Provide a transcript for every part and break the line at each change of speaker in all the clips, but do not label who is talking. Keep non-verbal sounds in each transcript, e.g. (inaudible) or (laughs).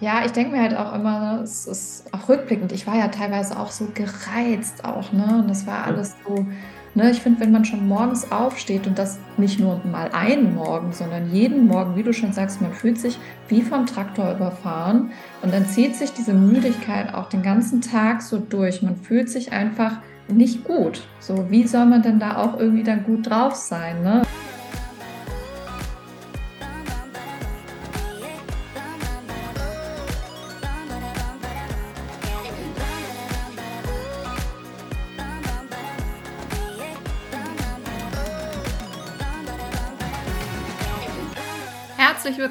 Ja, ich denke mir halt auch immer, es ist auch rückblickend. Ich war ja teilweise auch so gereizt auch, ne? Und das war alles so, ne? Ich finde, wenn man schon morgens aufsteht und das nicht nur mal einen Morgen, sondern jeden Morgen, wie du schon sagst, man fühlt sich wie vom Traktor überfahren und dann zieht sich diese Müdigkeit auch den ganzen Tag so durch. Man fühlt sich einfach nicht gut. So, wie soll man denn da auch irgendwie dann gut drauf sein, ne?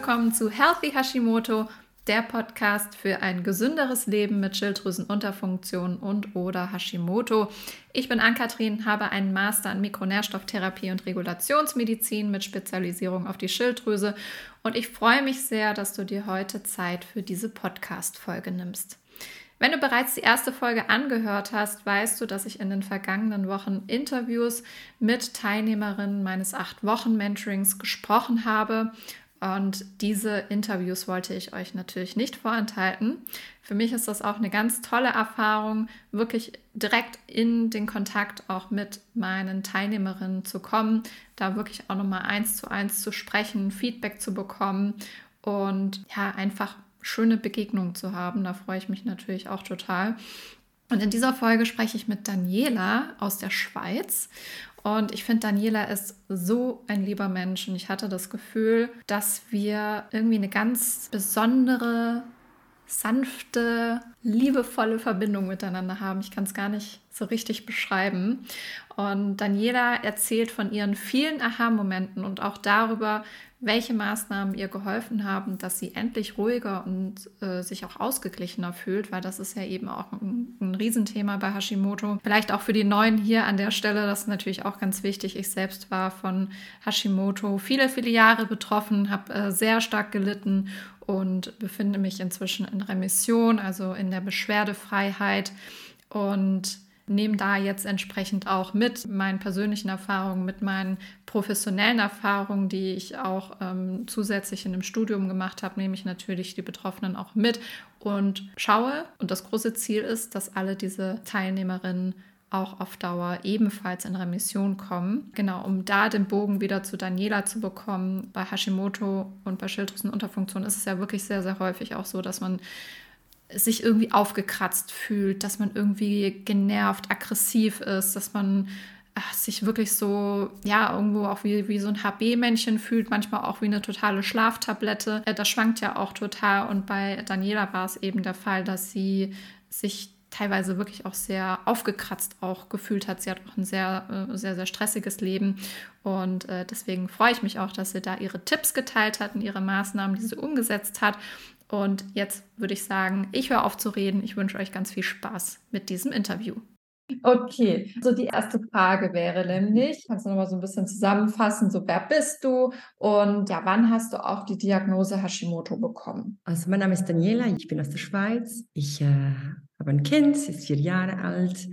Willkommen zu Healthy Hashimoto, der Podcast für ein gesünderes Leben mit Schilddrüsenunterfunktion und oder Hashimoto. Ich bin Ann-Kathrin, habe einen Master in Mikronährstofftherapie und Regulationsmedizin mit Spezialisierung auf die Schilddrüse und ich freue mich sehr, dass du dir heute Zeit für diese Podcast-Folge nimmst. Wenn du bereits die erste Folge angehört hast, weißt du, dass ich in den vergangenen Wochen Interviews mit Teilnehmerinnen meines acht Wochen Mentorings gesprochen habe und diese Interviews wollte ich euch natürlich nicht vorenthalten. Für mich ist das auch eine ganz tolle Erfahrung, wirklich direkt in den Kontakt auch mit meinen Teilnehmerinnen zu kommen, da wirklich auch nochmal eins zu eins zu sprechen, Feedback zu bekommen und ja, einfach schöne Begegnungen zu haben. Da freue ich mich natürlich auch total. Und in dieser Folge spreche ich mit Daniela aus der Schweiz. Und ich finde, Daniela ist so ein lieber Mensch. Und ich hatte das Gefühl, dass wir irgendwie eine ganz besondere, sanfte, liebevolle Verbindung miteinander haben. Ich kann es gar nicht so richtig beschreiben. Und Daniela erzählt von ihren vielen Aha-Momenten und auch darüber, welche Maßnahmen ihr geholfen haben, dass sie endlich ruhiger und äh, sich auch ausgeglichener fühlt, weil das ist ja eben auch ein, ein Riesenthema bei Hashimoto. Vielleicht auch für die Neuen hier an der Stelle, das ist natürlich auch ganz wichtig. Ich selbst war von Hashimoto viele, viele Jahre betroffen, habe äh, sehr stark gelitten und befinde mich inzwischen in Remission, also in der Beschwerdefreiheit und nehme da jetzt entsprechend auch mit meinen persönlichen Erfahrungen, mit meinen professionellen Erfahrungen, die ich auch ähm, zusätzlich in dem Studium gemacht habe, nehme ich natürlich die Betroffenen auch mit und schaue. Und das große Ziel ist, dass alle diese Teilnehmerinnen auch auf Dauer ebenfalls in Remission kommen. Genau, um da den Bogen wieder zu Daniela zu bekommen. Bei Hashimoto und bei Schilddrüsenunterfunktion ist es ja wirklich sehr, sehr häufig auch so, dass man sich irgendwie aufgekratzt fühlt, dass man irgendwie genervt, aggressiv ist, dass man sich wirklich so, ja, irgendwo auch wie, wie so ein HB-Männchen fühlt, manchmal auch wie eine totale Schlaftablette. Äh, das schwankt ja auch total. Und bei Daniela war es eben der Fall, dass sie sich teilweise wirklich auch sehr aufgekratzt auch gefühlt hat. Sie hat auch ein sehr, äh, sehr, sehr stressiges Leben. Und äh, deswegen freue ich mich auch, dass sie da ihre Tipps geteilt hat und ihre Maßnahmen, die sie umgesetzt hat. Und jetzt würde ich sagen, ich höre auf zu reden. Ich wünsche euch ganz viel Spaß mit diesem Interview. Okay, so die erste Frage wäre nämlich, kannst du noch mal so ein bisschen zusammenfassen, so wer bist du und ja, wann hast du auch die Diagnose Hashimoto bekommen?
Also mein Name ist Daniela, ich bin aus der Schweiz. Ich äh, habe ein Kind, sie ist vier Jahre alt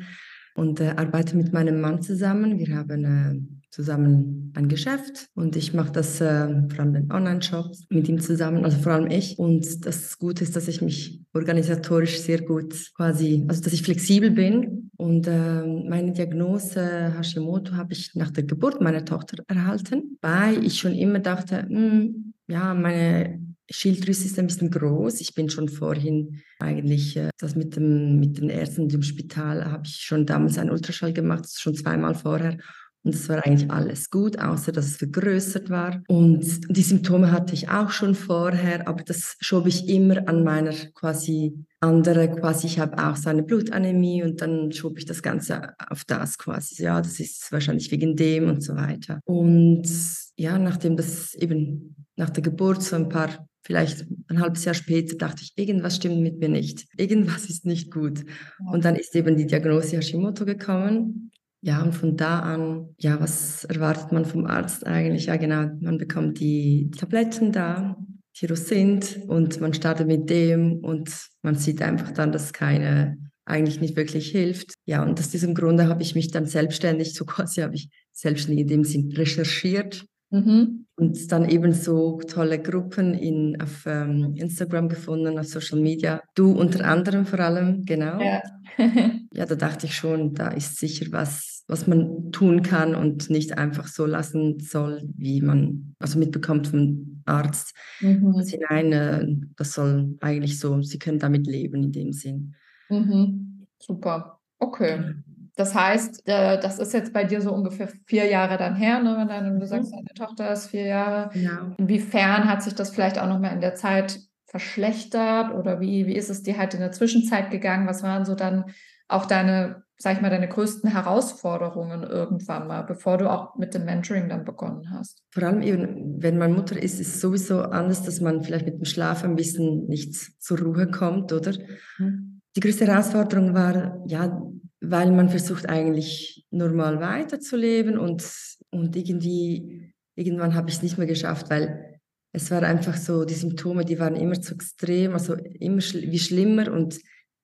und äh, arbeite mit meinem Mann zusammen. Wir haben äh, zusammen ein Geschäft und ich mache das äh, vor allem den Online-Shop mit ihm zusammen, also vor allem ich. Und das Gute ist, dass ich mich organisatorisch sehr gut quasi, also dass ich flexibel bin. Und äh, meine Diagnose Hashimoto habe ich nach der Geburt meiner Tochter erhalten, weil ich schon immer dachte, mh, hm, ja, meine Schilddrüse ist ein bisschen groß. Ich bin schon vorhin eigentlich, äh, das mit, dem, mit den Ärzten im Spital, habe ich schon damals einen Ultraschall gemacht, schon zweimal vorher. Und es war eigentlich alles gut, außer dass es vergrößert war. Und die Symptome hatte ich auch schon vorher, aber das schob ich immer an meiner quasi andere, quasi ich habe auch so eine Blutanämie und dann schob ich das Ganze auf das quasi. Ja, das ist wahrscheinlich wegen dem und so weiter. Und ja, nachdem das eben nach der Geburt so ein paar vielleicht ein halbes Jahr später dachte ich, irgendwas stimmt mit mir nicht. Irgendwas ist nicht gut. Und dann ist eben die Diagnose Hashimoto gekommen. Ja, und von da an, ja, was erwartet man vom Arzt eigentlich? Ja, genau, man bekommt die Tabletten da, die sind und man startet mit dem und man sieht einfach dann, dass keine eigentlich nicht wirklich hilft. Ja, und aus diesem Grunde habe ich mich dann selbstständig, so quasi habe ich selbstständig in dem Sinn recherchiert Mhm. Und dann eben so tolle Gruppen in, auf ähm, Instagram gefunden, auf Social Media. Du unter anderem vor allem, genau. Ja. (laughs) ja, da dachte ich schon, da ist sicher was, was man tun kann und nicht einfach so lassen soll, wie man also mitbekommt vom Arzt. Mhm. Das hinein, äh, das soll eigentlich so, sie können damit leben in dem Sinn.
Mhm. Super. Okay. Das heißt, äh, das ist jetzt bei dir so ungefähr vier Jahre dann her, ne, wenn deine, du sagst, mhm. deine Tochter ist vier Jahre. Genau. Inwiefern hat sich das vielleicht auch nochmal in der Zeit verschlechtert oder wie, wie ist es dir halt in der Zwischenzeit gegangen? Was waren so dann auch deine, sag ich mal, deine größten Herausforderungen irgendwann mal, bevor du auch mit dem Mentoring dann begonnen hast?
Vor allem eben, wenn man Mutter ist, ist es sowieso anders, dass man vielleicht mit dem Schlaf ein bisschen nicht zur Ruhe kommt, oder? Mhm. Die größte Herausforderung war, ja, weil man versucht eigentlich normal weiterzuleben und, und irgendwie, irgendwann habe ich es nicht mehr geschafft, weil es war einfach so, die Symptome, die waren immer zu extrem, also immer schl wie schlimmer und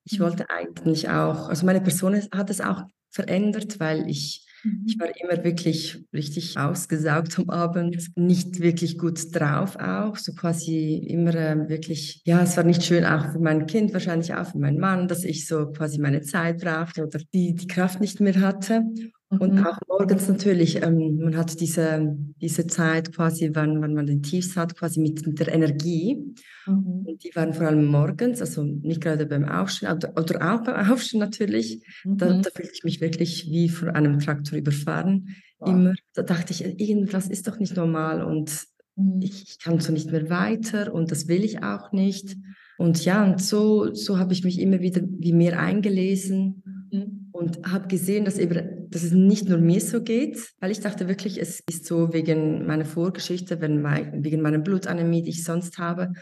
ich mhm. wollte eigentlich auch, also meine Person hat es auch verändert, weil ich. Ich war immer wirklich richtig ausgesaugt am Abend, nicht wirklich gut drauf auch, so quasi immer äh, wirklich, ja, es war nicht schön auch für mein Kind, wahrscheinlich auch für meinen Mann, dass ich so quasi meine Zeit brauchte oder die, die Kraft nicht mehr hatte. Und mhm. auch morgens natürlich, ähm, man hat diese, diese Zeit quasi, wann, wann man den Tiefs hat, quasi mit, mit der Energie. Mhm. Und die waren vor allem morgens, also nicht gerade beim Aufstehen, oder, oder auch beim Aufstehen natürlich. Mhm. Da, da fühlte ich mich wirklich wie von einem Traktor überfahren. Wow. Immer, da dachte ich, irgendwas ist doch nicht normal und mhm. ich, ich kann so nicht mehr weiter und das will ich auch nicht. Und ja, und so, so habe ich mich immer wieder wie mehr eingelesen mhm. und habe gesehen, dass, eben, dass es nicht nur mir so geht, weil ich dachte wirklich, es ist so wegen meiner Vorgeschichte, mein, wegen meiner Blutanämie, die ich sonst habe.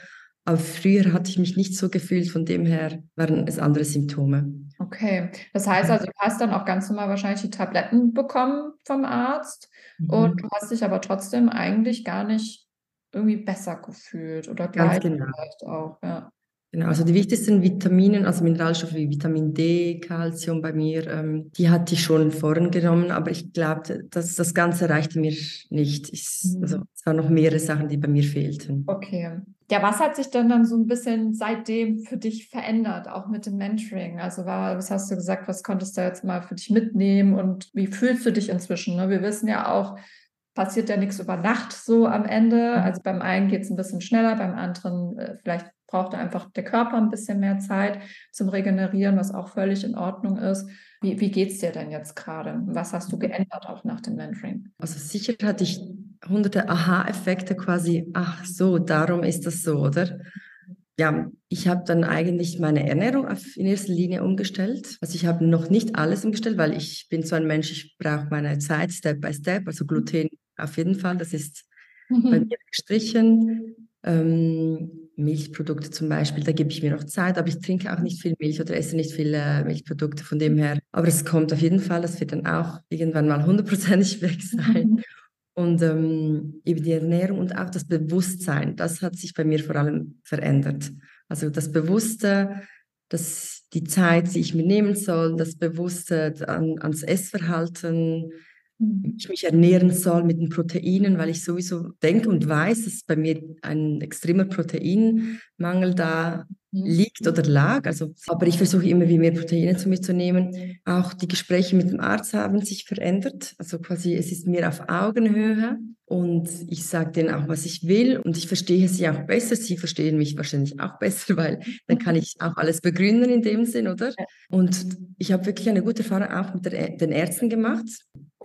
Aber früher hatte ich mich nicht so gefühlt, von dem her waren es andere Symptome.
Okay, das heißt also, du hast dann auch ganz normal wahrscheinlich die Tabletten bekommen vom Arzt mhm. und du hast dich aber trotzdem eigentlich gar nicht irgendwie besser gefühlt oder gleich genau. vielleicht auch, ja.
Genau, also die wichtigsten Vitamine, also Mineralstoffe wie Vitamin D, Calcium bei mir, ähm, die hatte ich schon vorhin genommen, aber ich glaube, dass das Ganze reichte mir nicht. Ich, also mhm. es waren noch mehrere Sachen, die bei mir fehlten.
Okay. Ja, was hat sich denn dann so ein bisschen seitdem für dich verändert, auch mit dem Mentoring? Also war, was hast du gesagt, was konntest du jetzt mal für dich mitnehmen und wie fühlst du dich inzwischen? Ne? Wir wissen ja auch, passiert ja nichts über Nacht so am Ende. Mhm. Also beim einen geht es ein bisschen schneller, beim anderen äh, vielleicht braucht einfach der Körper ein bisschen mehr Zeit zum Regenerieren, was auch völlig in Ordnung ist. Wie, wie geht es dir denn jetzt gerade? Was hast du geändert auch nach dem Mentoring?
Also sicher hatte ich hunderte Aha-Effekte quasi, ach so, darum ist das so, oder? Ja, ich habe dann eigentlich meine Ernährung auf, in erster Linie umgestellt. Also ich habe noch nicht alles umgestellt, weil ich bin so ein Mensch, ich brauche meine Zeit Step by Step. Also Gluten auf jeden Fall, das ist mhm. bei mir gestrichen. Ähm, Milchprodukte zum Beispiel, da gebe ich mir noch Zeit, aber ich trinke auch nicht viel Milch oder esse nicht viele äh, Milchprodukte von dem her. Aber es kommt auf jeden Fall, das wird dann auch irgendwann mal hundertprozentig (laughs) weg sein. Mhm. Und ähm, eben die Ernährung und auch das Bewusstsein, das hat sich bei mir vor allem verändert. Also das Bewusste, dass die Zeit, die ich mir nehmen soll, das Bewusste an, ans Essverhalten, Mhm. Ich mich ernähren soll mit den Proteinen, weil ich sowieso denke und weiß, dass bei mir ein extremer Proteinmangel da mhm. liegt oder lag. Also, aber ich versuche immer wie mehr Proteine zu mir zu nehmen. Auch die Gespräche mit dem Arzt haben sich verändert. Also quasi, es ist mir auf Augenhöhe und ich sage denen auch, was ich will und ich verstehe sie auch besser. Sie verstehen mich wahrscheinlich auch besser, weil dann kann ich auch alles begründen in dem Sinn, oder? Und ich habe wirklich eine gute Erfahrung auch mit der, den Ärzten gemacht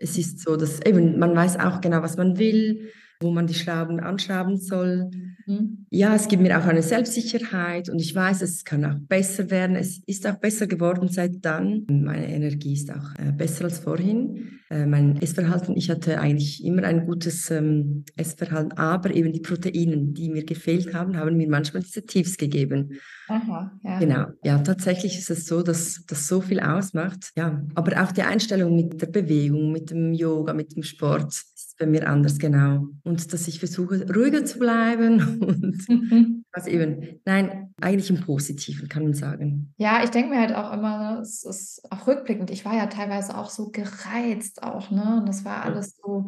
es ist so, dass eben man weiß auch genau, was man will, wo man die Schrauben anschrauben soll. Mhm. Ja, es gibt mir auch eine Selbstsicherheit und ich weiß, es kann auch besser werden. Es ist auch besser geworden seit dann. Meine Energie ist auch äh, besser als vorhin. Äh, mein Essverhalten, ich hatte eigentlich immer ein gutes ähm, Essverhalten, aber eben die Proteine, die mir gefehlt haben, haben mir manchmal diese Tiefs gegeben. Aha, ja. Genau, ja, tatsächlich ist es so, dass das so viel ausmacht. Ja, aber auch die Einstellung mit der Bewegung, mit dem Yoga, mit dem Sport bei mir anders, genau. Und dass ich versuche, ruhiger zu bleiben (laughs) und mhm. was eben, nein, eigentlich im Positiven kann man sagen.
Ja, ich denke mir halt auch immer, es ist auch rückblickend, ich war ja teilweise auch so gereizt auch, ne? Und das war alles so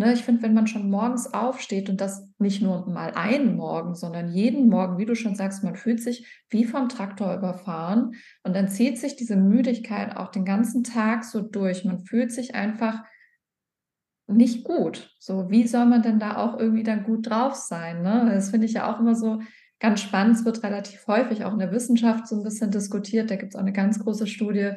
Ne, ich finde, wenn man schon morgens aufsteht und das nicht nur mal einen Morgen, sondern jeden Morgen, wie du schon sagst, man fühlt sich wie vom Traktor überfahren und dann zieht sich diese Müdigkeit auch den ganzen Tag so durch. Man fühlt sich einfach nicht gut. So, wie soll man denn da auch irgendwie dann gut drauf sein? Ne? Das finde ich ja auch immer so ganz spannend. Es wird relativ häufig auch in der Wissenschaft so ein bisschen diskutiert. Da gibt es auch eine ganz große Studie,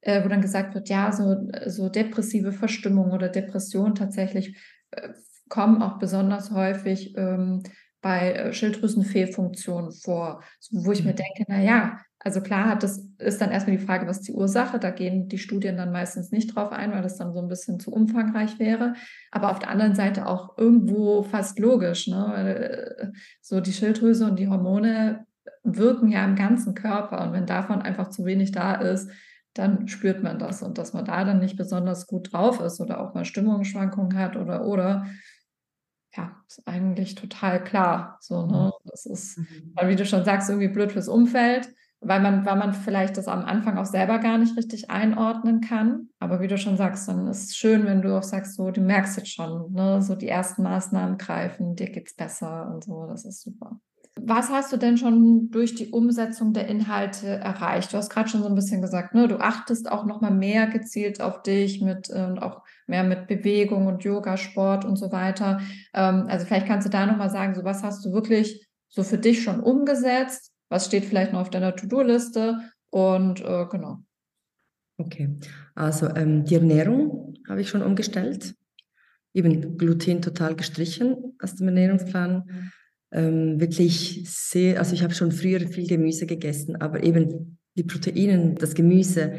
äh, wo dann gesagt wird, ja, so, so depressive Verstimmung oder Depression tatsächlich äh, kommen auch besonders häufig ähm, bei äh, Schilddrüsenfehlfunktionen vor, wo ich mir mhm. denke, na ja, also klar hat das ist dann erstmal die Frage, was ist die Ursache? Da gehen die Studien dann meistens nicht drauf ein, weil das dann so ein bisschen zu umfangreich wäre. Aber auf der anderen Seite auch irgendwo fast logisch. Ne? Äh, so die Schilddrüse und die Hormone wirken ja im ganzen Körper. Und wenn davon einfach zu wenig da ist, dann spürt man das. Und dass man da dann nicht besonders gut drauf ist oder auch mal Stimmungsschwankungen hat oder oder, ja, ist eigentlich total klar. So, ne? Mhm. Das ist, mhm. weil wie du schon sagst, irgendwie blöd fürs Umfeld, weil man, weil man vielleicht das am Anfang auch selber gar nicht richtig einordnen kann. Aber wie du schon sagst, dann ist es schön, wenn du auch sagst, so, du merkst jetzt schon, ne, so die ersten Maßnahmen greifen, dir geht's besser und so, das ist super. Was hast du denn schon durch die Umsetzung der Inhalte erreicht? Du hast gerade schon so ein bisschen gesagt, ne, du achtest auch noch mal mehr gezielt auf dich mit äh, auch mehr mit Bewegung und Yoga, Sport und so weiter. Ähm, also vielleicht kannst du da noch mal sagen, so was hast du wirklich so für dich schon umgesetzt? Was steht vielleicht noch auf deiner To-Do-Liste? Und äh, genau.
Okay, also ähm, die Ernährung habe ich schon umgestellt. Eben Gluten total gestrichen aus dem Ernährungsplan ähm, wirklich sehr, also ich habe schon früher viel Gemüse gegessen, aber eben die Proteine, das Gemüse,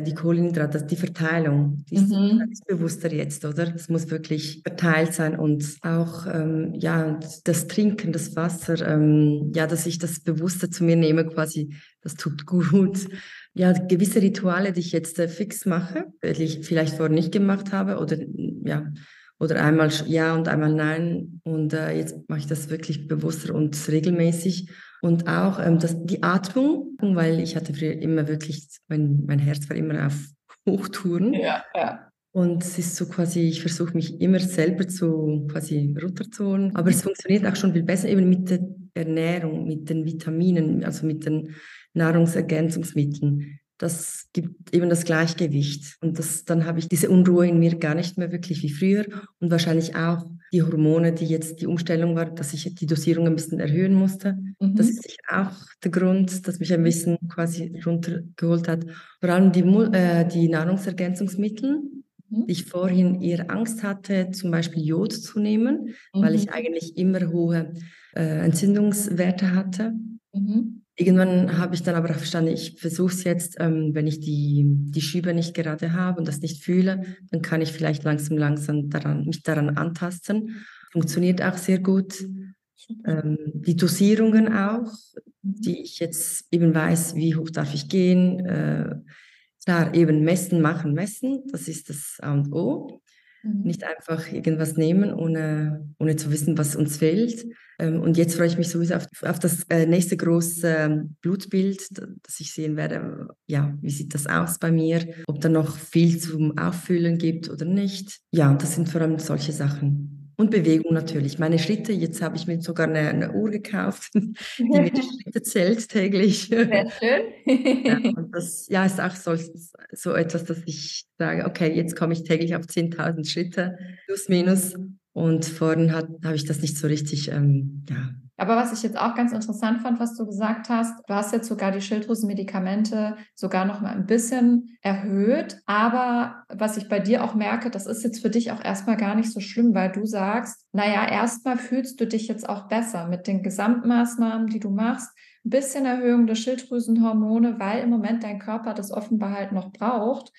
die Kohlenhydrate, die Verteilung, die mhm. ist bewusster jetzt, oder? Es muss wirklich verteilt sein und auch ähm, ja das Trinken, das Wasser, ähm, ja, dass ich das bewusster zu mir nehme, quasi, das tut gut. Ja, gewisse Rituale, die ich jetzt äh, fix mache, die ich vielleicht vorher nicht gemacht habe oder ja, oder einmal ja und einmal nein. Und äh, jetzt mache ich das wirklich bewusster und regelmäßig. Und auch ähm, das, die Atmung, weil ich hatte früher immer wirklich, mein, mein Herz war immer auf (laughs) Hochtouren.
Ja, ja.
Und es ist so quasi, ich versuche mich immer selber zu quasi runterzuholen. Aber es funktioniert auch schon viel besser eben mit der Ernährung, mit den Vitaminen, also mit den Nahrungsergänzungsmitteln das gibt eben das Gleichgewicht. Und das, dann habe ich diese Unruhe in mir gar nicht mehr wirklich wie früher und wahrscheinlich auch die Hormone, die jetzt die Umstellung war, dass ich die Dosierung ein bisschen erhöhen musste. Mhm. Das ist sicher auch der Grund, dass mich ein bisschen quasi runtergeholt hat. Vor allem die, äh, die Nahrungsergänzungsmittel, mhm. die ich vorhin eher Angst hatte, zum Beispiel Jod zu nehmen, mhm. weil ich eigentlich immer hohe äh, Entzündungswerte hatte. Mhm. Irgendwann habe ich dann aber auch verstanden, ich versuche es jetzt, ähm, wenn ich die, die Schübe nicht gerade habe und das nicht fühle, dann kann ich vielleicht langsam, langsam daran, mich daran antasten. Funktioniert auch sehr gut. Ähm, die Dosierungen auch, die ich jetzt eben weiß, wie hoch darf ich gehen. Äh, klar, eben messen, machen, messen, das ist das A und O. Mhm. Nicht einfach irgendwas nehmen, ohne, ohne zu wissen, was uns fehlt. Ähm, und jetzt freue ich mich sowieso auf, auf das äh, nächste große ähm, Blutbild, das ich sehen werde. Ja, wie sieht das aus bei mir? Ob da noch viel zum Auffüllen gibt oder nicht. Ja, das sind vor allem solche Sachen. Und Bewegung natürlich. Meine Schritte, jetzt habe ich mir sogar eine, eine Uhr gekauft, (laughs) die mir die (laughs) Schritte zählt täglich.
Sehr schön. (laughs)
ja, und das ja, ist auch so, so etwas, dass ich sage, okay, jetzt komme ich täglich auf 10.000 Schritte, plus minus. Und vorhin habe ich das nicht so richtig ähm, ja,
aber was ich jetzt auch ganz interessant fand, was du gesagt hast, du hast jetzt sogar die Schilddrüsenmedikamente sogar noch mal ein bisschen erhöht. Aber was ich bei dir auch merke, das ist jetzt für dich auch erstmal gar nicht so schlimm, weil du sagst, naja, erstmal fühlst du dich jetzt auch besser mit den Gesamtmaßnahmen, die du machst. Ein bisschen Erhöhung der Schilddrüsenhormone, weil im Moment dein Körper das offenbar halt noch braucht.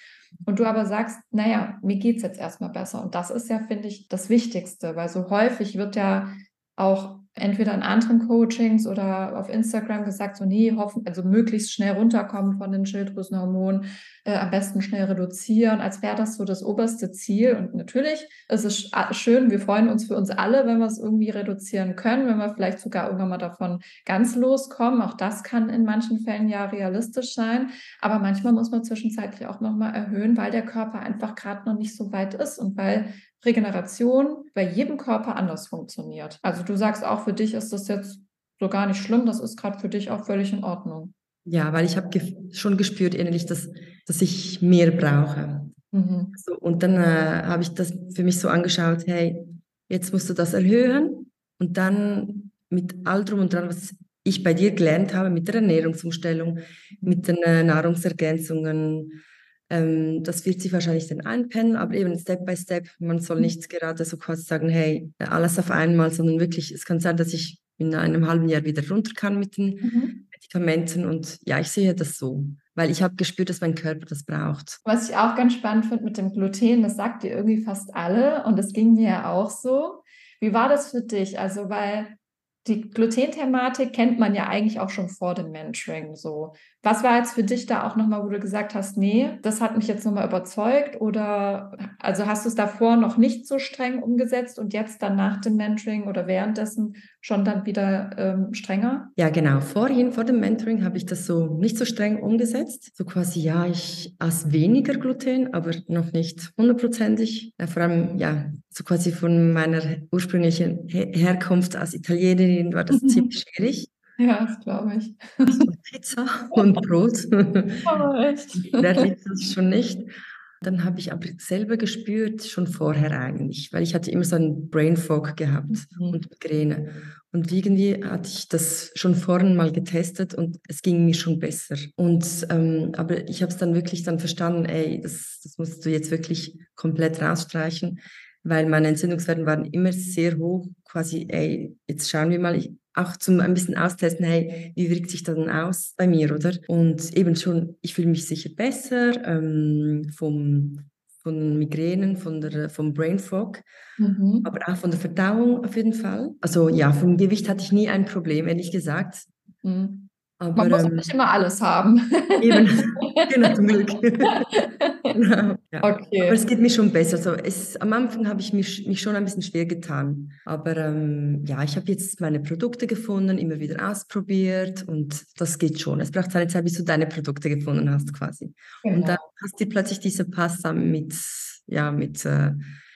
Und du aber sagst, naja, mir geht es jetzt erstmal besser. Und das ist ja, finde ich, das Wichtigste, weil so häufig wird ja auch entweder in anderen Coachings oder auf Instagram gesagt, so nee, hoffen, also möglichst schnell runterkommen von den Schilddrüsenhormonen, äh, am besten schnell reduzieren, als wäre das so das oberste Ziel. Und natürlich ist es schön, wir freuen uns für uns alle, wenn wir es irgendwie reduzieren können, wenn wir vielleicht sogar irgendwann mal davon ganz loskommen. Auch das kann in manchen Fällen ja realistisch sein. Aber manchmal muss man zwischenzeitlich auch nochmal erhöhen, weil der Körper einfach gerade noch nicht so weit ist und weil Regeneration bei jedem Körper anders funktioniert. Also du sagst auch, für dich ist das jetzt so gar nicht schlimm, das ist gerade für dich auch völlig in Ordnung.
Ja, weil ich habe ge schon gespürt innerlich, dass, dass ich mehr brauche. Mhm. So, und dann äh, habe ich das für mich so angeschaut, hey, jetzt musst du das erhöhen und dann mit all drum und dran, was ich bei dir gelernt habe, mit der Ernährungsumstellung, mit den äh, Nahrungsergänzungen, ähm, das wird sich wahrscheinlich dann einpennen, aber eben Step by Step. Man soll mhm. nicht gerade so quasi sagen, hey, alles auf einmal, sondern wirklich, es kann sein, dass ich in einem halben Jahr wieder runter kann mit den mhm. Medikamenten. Und ja, ich sehe das so, weil ich habe gespürt, dass mein Körper das braucht.
Was ich auch ganz spannend finde mit dem Gluten, das sagt ihr irgendwie fast alle und das ging mir ja auch so. Wie war das für dich? Also, weil die Gluten-Thematik kennt man ja eigentlich auch schon vor dem Mentoring so. Was war jetzt für dich da auch nochmal, wo du gesagt hast, nee, das hat mich jetzt nochmal überzeugt oder also hast du es davor noch nicht so streng umgesetzt und jetzt dann nach dem Mentoring oder währenddessen schon dann wieder ähm, strenger?
Ja, genau. Vorhin, vor dem Mentoring habe ich das so nicht so streng umgesetzt. So quasi, ja, ich aß weniger Gluten, aber noch nicht hundertprozentig. Vor allem, ja, so quasi von meiner ursprünglichen Herkunft als Italienerin war das mhm. ziemlich schwierig.
Ja, das glaube ich.
Also Pizza (laughs) und Brot. Aber echt. (laughs) Wer liebt das schon nicht? Dann habe ich aber selber gespürt, schon vorher eigentlich, weil ich hatte immer so einen Brain Fog gehabt mhm. und Migräne. Und irgendwie hatte ich das schon vorhin mal getestet und es ging mir schon besser. Und ähm, aber ich habe es dann wirklich dann verstanden, ey, das, das musst du jetzt wirklich komplett rausstreichen, weil meine Entzündungswerte waren immer sehr hoch. Quasi, ey, jetzt schauen wir mal, ich, auch zum ein bisschen austesten, hey, wie wirkt sich das dann aus bei mir, oder? Und eben schon, ich fühle mich sicher besser ähm, vom, von Migränen, von der, vom Brain Fog, mhm. aber auch von der Verdauung auf jeden Fall. Also ja, vom Gewicht hatte ich nie ein Problem, ehrlich gesagt.
Mhm. Aber, Man muss ähm, nicht immer alles haben.
Eben, (laughs) genau, zum Glück. genau, (laughs) ja. okay. Aber es geht mir schon besser. Also es, am Anfang habe ich mich, mich schon ein bisschen schwer getan. Aber ähm, ja, ich habe jetzt meine Produkte gefunden, immer wieder ausprobiert und das geht schon. Es braucht seine Zeit, bis du deine Produkte gefunden hast quasi. Genau. Und dann hast du plötzlich diese Pasta mit, ja, mit äh,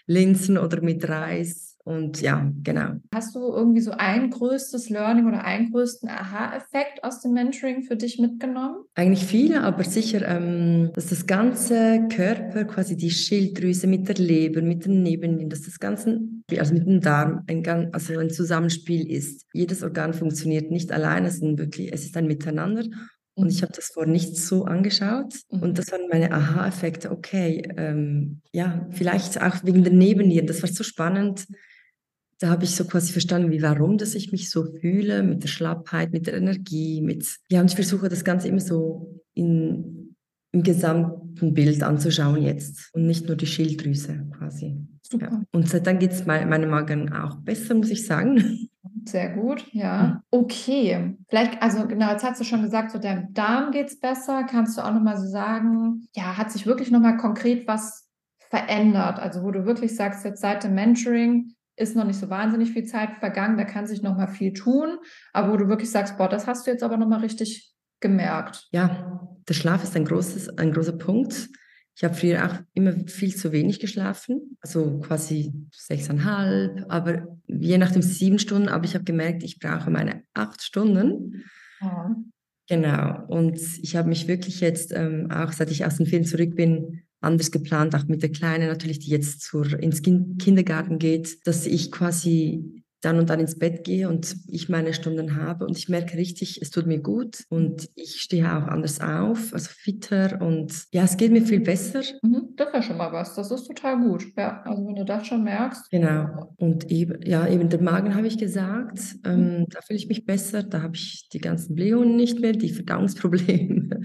Linsen oder mit Reis und ja, genau.
Hast du irgendwie so ein größtes Learning oder einen größten Aha-Effekt aus dem Mentoring für dich mitgenommen?
Eigentlich viele, aber sicher, ähm, dass das ganze Körper, quasi die Schilddrüse mit der Leber, mit den Nebennieren, dass das Ganze, also mit dem Darm, ein, also ein Zusammenspiel ist. Jedes Organ funktioniert nicht alleine, es ist, wirklich, es ist ein Miteinander. Und ich habe das vorher nicht so angeschaut. Mhm. Und das waren meine Aha-Effekte. Okay, ähm, ja, vielleicht auch wegen der Nebennieren. Das war so spannend da habe ich so quasi verstanden, wie warum, dass ich mich so fühle, mit der Schlappheit, mit der Energie, mit, ja, und ich versuche das Ganze immer so in, im gesamten Bild anzuschauen jetzt und nicht nur die Schilddrüse quasi. Super. Ja. Und seitdem geht es meinem Magen auch besser, muss ich sagen.
Sehr gut, ja. Okay. Vielleicht, also genau, jetzt hast du schon gesagt, so deinem Darm geht es besser. Kannst du auch nochmal so sagen, ja, hat sich wirklich nochmal konkret was verändert? Also wo du wirklich sagst, jetzt seit dem Mentoring, ist noch nicht so wahnsinnig viel Zeit vergangen, da kann sich noch mal viel tun, aber wo du wirklich sagst, boah, das hast du jetzt aber noch mal richtig gemerkt.
Ja, der Schlaf ist ein, großes, ein großer Punkt. Ich habe früher auch immer viel zu wenig geschlafen, also quasi sechseinhalb, aber je nachdem sieben Stunden. Aber ich habe gemerkt, ich brauche meine acht Stunden. Ja. Genau. Und ich habe mich wirklich jetzt, ähm, auch seit ich aus dem Film zurück bin, anders geplant, auch mit der Kleinen natürlich, die jetzt zur, ins Kindergarten geht, dass ich quasi dann und dann ins Bett gehe und ich meine Stunden habe und ich merke richtig, es tut mir gut und ich stehe auch anders auf, also fitter und ja, es geht mir viel besser.
Mhm, das ist ja schon mal was, das ist total gut. Ja, also wenn du das schon merkst.
Genau. Und eben, ja, eben der Magen habe ich gesagt, ähm, mhm. da fühle ich mich besser, da habe ich die ganzen Blähungen nicht mehr, die Verdauungsprobleme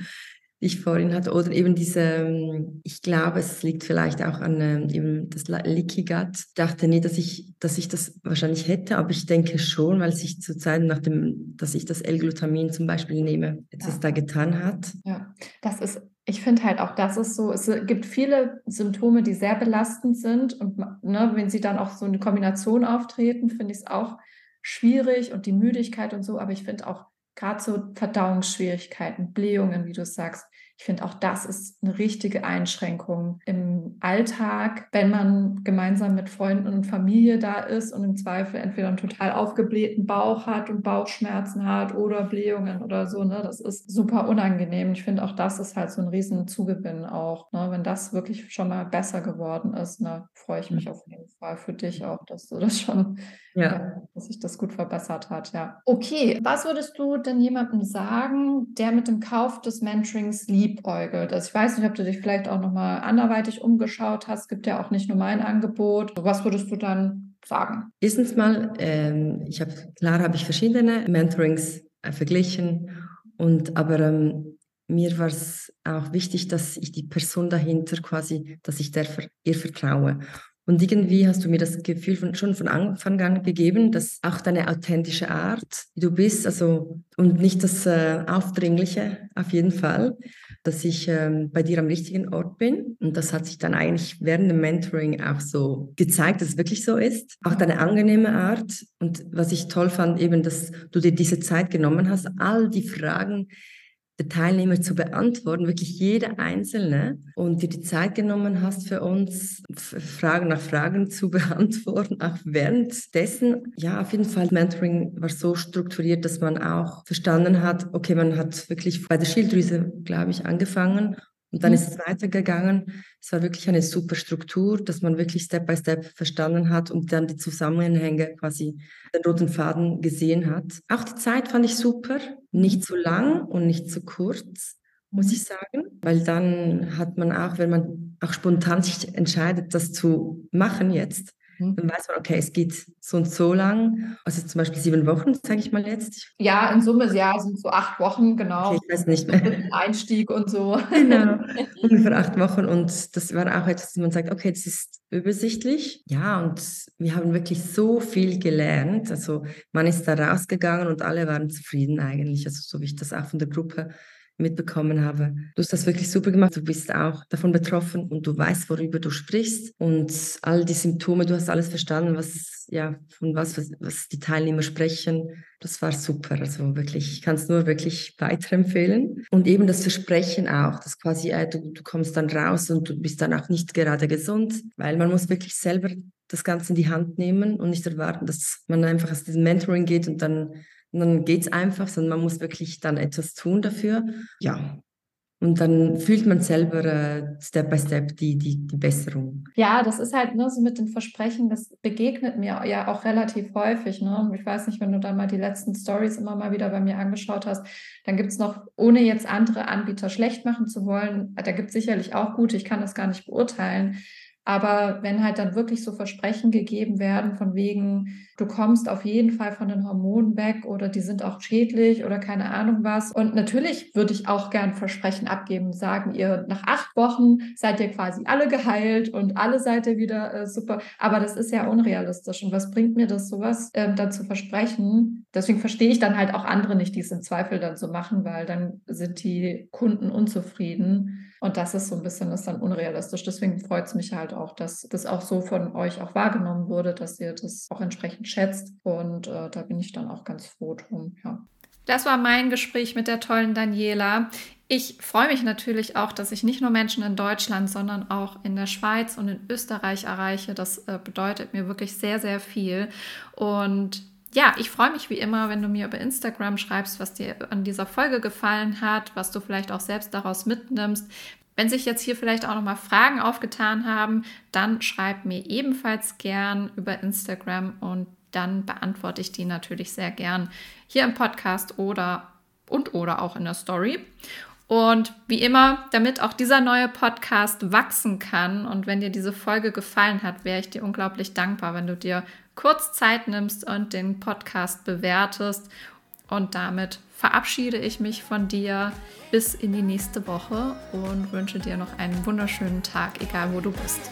ich vorhin hatte, oder eben diese, ähm, ich glaube, es liegt vielleicht auch an ähm, eben das Leaky Gut. Ich dachte nie, dass ich, dass ich das wahrscheinlich hätte, aber ich denke schon, weil sich zur Zeit, nachdem, dass ich das L-Glutamin zum Beispiel nehme, jetzt ja. es da getan hat.
Ja, das ist ich finde halt auch, das ist so, es gibt viele Symptome, die sehr belastend sind und ne, wenn sie dann auch so eine Kombination auftreten, finde ich es auch schwierig und die Müdigkeit und so, aber ich finde auch gerade so Verdauungsschwierigkeiten, Blähungen, wie du sagst, Ich finde auch das ist eine richtige Einschränkung im Alltag, wenn man gemeinsam mit Freunden und Familie da ist und im Zweifel entweder einen total aufgeblähten Bauch hat und Bauchschmerzen hat oder Blähungen oder so. Ne? Das ist super unangenehm. Ich finde auch das ist halt so ein riesen Zugewinn auch. Ne? Wenn das wirklich schon mal besser geworden ist, ne? freue ich mich mhm. auf jeden Fall für dich auch, dass du das schon ja. ja. dass sich das gut verbessert hat, ja. Okay, was würdest du denn jemandem sagen, der mit dem Kauf des Mentorings liebäugelt? Also ich weiß nicht, ob du dich vielleicht auch nochmal anderweitig umgeschaut hast. Es gibt ja auch nicht nur mein Angebot. Was würdest du dann sagen?
Erstens mal, ähm, ich habe, klar habe ich verschiedene Mentorings äh, verglichen und aber ähm, mir war es auch wichtig, dass ich die Person dahinter quasi, dass ich der, ihr vertraue. Und irgendwie hast du mir das Gefühl von, schon von Anfang an gegeben, dass auch deine authentische Art, wie du bist, also und nicht das äh, Aufdringliche auf jeden Fall, dass ich ähm, bei dir am richtigen Ort bin. Und das hat sich dann eigentlich während dem Mentoring auch so gezeigt, dass es wirklich so ist. Auch deine angenehme Art. Und was ich toll fand, eben, dass du dir diese Zeit genommen hast, all die Fragen, der Teilnehmer zu beantworten, wirklich jede einzelne, und dir die Zeit genommen hast für uns, Fragen nach Fragen zu (laughs) beantworten, auch währenddessen. Ja, auf jeden Fall, Mentoring war so strukturiert, dass man auch verstanden hat, okay, man hat wirklich bei der Schilddrüse, glaube ich, angefangen und dann ist es weitergegangen. Es war wirklich eine super Struktur, dass man wirklich Step by Step verstanden hat und dann die Zusammenhänge quasi den roten Faden gesehen hat. Auch die Zeit fand ich super, nicht zu lang und nicht zu kurz, muss ich sagen, weil dann hat man auch, wenn man auch spontan sich entscheidet, das zu machen jetzt, Mhm. Dann weiß man, okay, es geht so und so lang. Also zum Beispiel sieben Wochen, sage ich mal jetzt.
Ja, in Summe ja, sind so acht Wochen, genau.
Okay, ich weiß nicht mehr.
Einstieg und so.
Genau, (laughs) ungefähr acht Wochen. Und das war auch etwas, man sagt, okay, das ist übersichtlich. Ja, und wir haben wirklich so viel gelernt. Also man ist da rausgegangen und alle waren zufrieden eigentlich. Also so wie ich das auch von der Gruppe mitbekommen habe. Du hast das wirklich super gemacht. Du bist auch davon betroffen und du weißt, worüber du sprichst und all die Symptome, du hast alles verstanden, was ja von was, was, was die Teilnehmer sprechen. Das war super. Also wirklich, ich kann es nur wirklich weiterempfehlen. Und eben das Versprechen auch, dass quasi äh, du, du kommst dann raus und du bist dann auch nicht gerade gesund, weil man muss wirklich selber das Ganze in die Hand nehmen und nicht erwarten, dass man einfach aus diesem Mentoring geht und dann und dann geht es einfach, sondern man muss wirklich dann etwas tun dafür. Ja. Und dann fühlt man selber äh, Step by Step die, die, die Besserung.
Ja, das ist halt nur so mit dem Versprechen, das begegnet mir ja auch relativ häufig. Ne? Ich weiß nicht, wenn du dann mal die letzten Stories immer mal wieder bei mir angeschaut hast, dann gibt es noch, ohne jetzt andere Anbieter schlecht machen zu wollen, da gibt es sicherlich auch gute, ich kann das gar nicht beurteilen. Aber wenn halt dann wirklich so Versprechen gegeben werden von wegen, du kommst auf jeden Fall von den Hormonen weg oder die sind auch schädlich oder keine Ahnung was. Und natürlich würde ich auch gern Versprechen abgeben, sagen ihr, nach acht Wochen seid ihr quasi alle geheilt und alle seid ihr wieder äh, super. Aber das ist ja unrealistisch. Und was bringt mir das, sowas äh, dann zu versprechen? Deswegen verstehe ich dann halt auch andere nicht, die es im Zweifel dann so machen, weil dann sind die Kunden unzufrieden. Und das ist so ein bisschen, das dann unrealistisch. Deswegen freut es mich halt auch, dass das auch so von euch auch wahrgenommen wurde, dass ihr das auch entsprechend schätzt. Und äh, da bin ich dann auch ganz froh drum, ja. Das war mein Gespräch mit der tollen Daniela. Ich freue mich natürlich auch, dass ich nicht nur Menschen in Deutschland, sondern auch in der Schweiz und in Österreich erreiche. Das äh, bedeutet mir wirklich sehr, sehr viel. Und ja, ich freue mich wie immer, wenn du mir über Instagram schreibst, was dir an dieser Folge gefallen hat, was du vielleicht auch selbst daraus mitnimmst. Wenn sich jetzt hier vielleicht auch nochmal Fragen aufgetan haben, dann schreib mir ebenfalls gern über Instagram und dann beantworte ich die natürlich sehr gern hier im Podcast oder und oder auch in der Story. Und wie immer, damit auch dieser neue Podcast wachsen kann und wenn dir diese Folge gefallen hat, wäre ich dir unglaublich dankbar, wenn du dir kurz Zeit nimmst und den Podcast bewertest. Und damit verabschiede ich mich von dir bis in die nächste Woche und wünsche dir noch einen wunderschönen Tag, egal wo du bist.